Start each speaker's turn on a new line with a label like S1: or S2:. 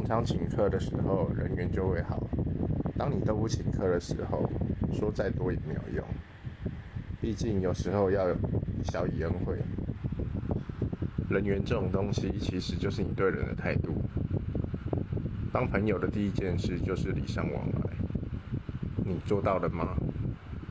S1: 常常请客的时候，人缘就会好；当你都不请客的时候，说再多也没有用。毕竟有时候要有小以恩惠。人缘这种东西，其实就是你对人的态度。当朋友的第一件事就是礼尚往来，你做到了吗？